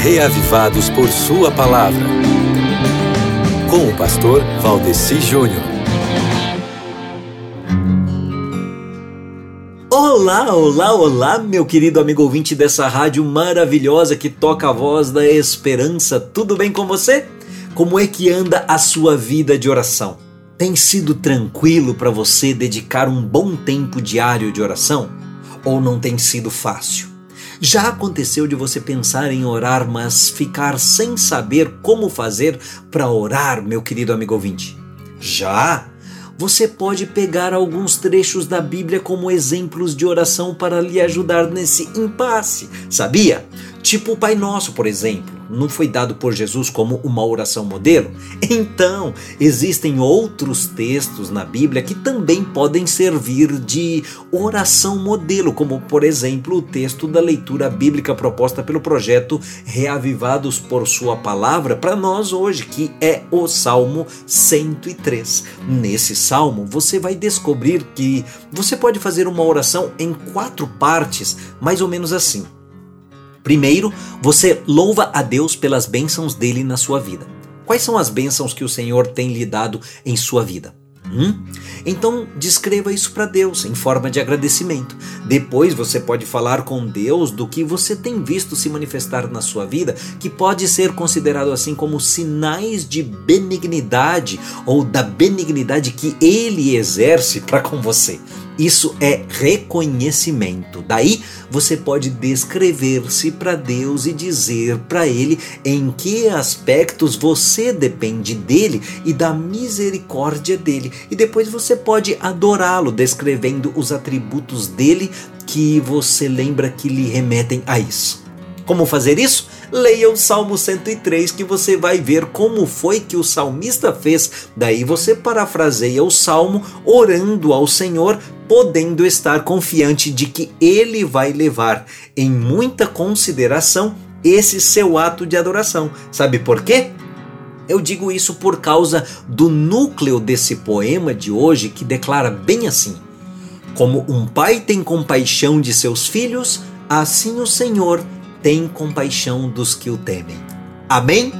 reavivados por Sua palavra. Com o pastor Valdeci Júnior. Olá, olá, olá, meu querido amigo ouvinte dessa rádio maravilhosa que toca a voz da esperança. Tudo bem com você? Como é que anda a sua vida de oração? Tem sido tranquilo para você dedicar um bom tempo diário de oração? Ou não tem sido fácil? Já aconteceu de você pensar em orar, mas ficar sem saber como fazer para orar, meu querido amigo ouvinte? Já? Você pode pegar alguns trechos da Bíblia como exemplos de oração para lhe ajudar nesse impasse, sabia? Tipo o Pai Nosso, por exemplo não foi dado por Jesus como uma oração modelo? Então, existem outros textos na Bíblia que também podem servir de oração modelo, como por exemplo o texto da leitura bíblica proposta pelo projeto Reavivados por Sua Palavra para nós hoje, que é o Salmo 103. Nesse salmo, você vai descobrir que você pode fazer uma oração em quatro partes, mais ou menos assim. Primeiro, você louva a Deus pelas bênçãos dele na sua vida. Quais são as bênçãos que o Senhor tem lhe dado em sua vida? Hum? Então descreva isso para Deus em forma de agradecimento. Depois você pode falar com Deus do que você tem visto se manifestar na sua vida, que pode ser considerado assim como sinais de benignidade ou da benignidade que Ele exerce para com você. Isso é reconhecimento. Daí você pode descrever-se para Deus e dizer para Ele em que aspectos você depende dele e da misericórdia dele. E depois você pode adorá-lo, descrevendo os atributos dele que você lembra que lhe remetem a isso. Como fazer isso? Leia o Salmo 103 que você vai ver como foi que o salmista fez. Daí você parafraseia o salmo orando ao Senhor podendo estar confiante de que Ele vai levar em muita consideração esse seu ato de adoração. Sabe por quê? Eu digo isso por causa do núcleo desse poema de hoje que declara bem assim: Como um pai tem compaixão de seus filhos, assim o Senhor tem compaixão dos que o temem. Amém?